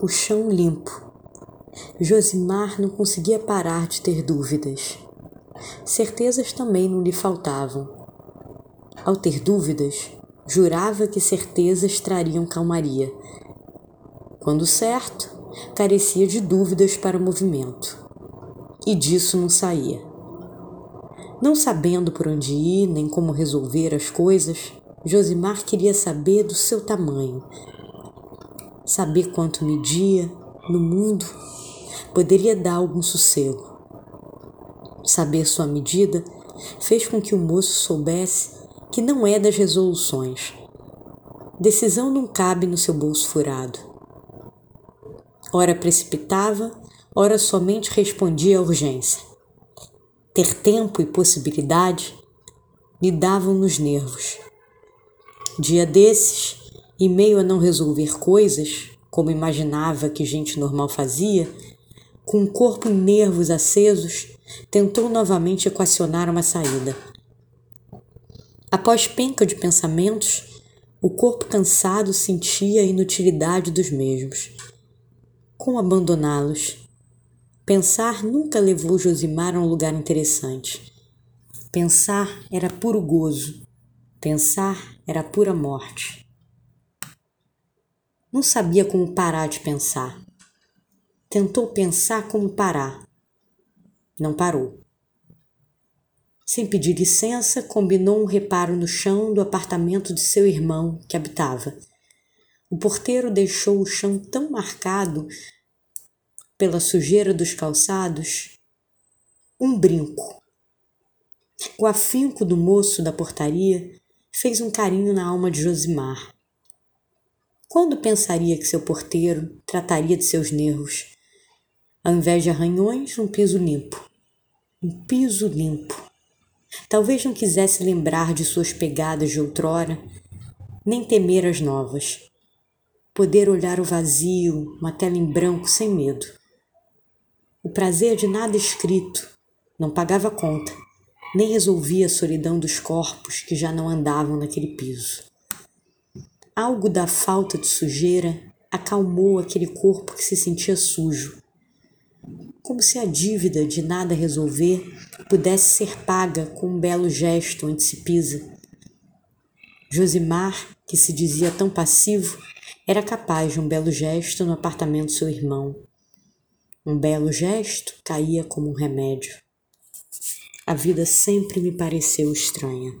o chão limpo. Josimar não conseguia parar de ter dúvidas. Certezas também não lhe faltavam. Ao ter dúvidas, jurava que certezas trariam calmaria. Quando certo, carecia de dúvidas para o movimento. E disso não saía. Não sabendo por onde ir nem como resolver as coisas, Josimar queria saber do seu tamanho, saber quanto media no mundo poderia dar algum sossego. Saber sua medida fez com que o moço soubesse que não é das resoluções. Decisão não cabe no seu bolso furado. Ora precipitava, ora somente respondia à urgência. Ter tempo e possibilidade lhe davam nos nervos. Dia desses, e meio a não resolver coisas, como imaginava que gente normal fazia, com o corpo e nervos acesos, tentou novamente equacionar uma saída. Após penca de pensamentos, o corpo cansado sentia a inutilidade dos mesmos. Como abandoná-los? Pensar nunca levou Josimar a um lugar interessante. Pensar era puro gozo. Pensar era pura morte. Não sabia como parar de pensar. Tentou pensar como parar. Não parou. Sem pedir licença, combinou um reparo no chão do apartamento de seu irmão que habitava. O porteiro deixou o chão tão marcado pela sujeira dos calçados um brinco. O afinco do moço da portaria fez um carinho na alma de Josimar. Quando pensaria que seu porteiro trataria de seus nervos? Ao invés de arranhões, um piso limpo. Um piso limpo. Talvez não quisesse lembrar de suas pegadas de outrora, nem temer as novas. Poder olhar o vazio, uma tela em branco sem medo. O prazer de nada escrito não pagava conta, nem resolvia a solidão dos corpos que já não andavam naquele piso. Algo da falta de sujeira acalmou aquele corpo que se sentia sujo como se a dívida de nada resolver pudesse ser paga com um belo gesto onde se pisa. Josimar, que se dizia tão passivo, era capaz de um belo gesto no apartamento do seu irmão. Um belo gesto caía como um remédio. A vida sempre me pareceu estranha.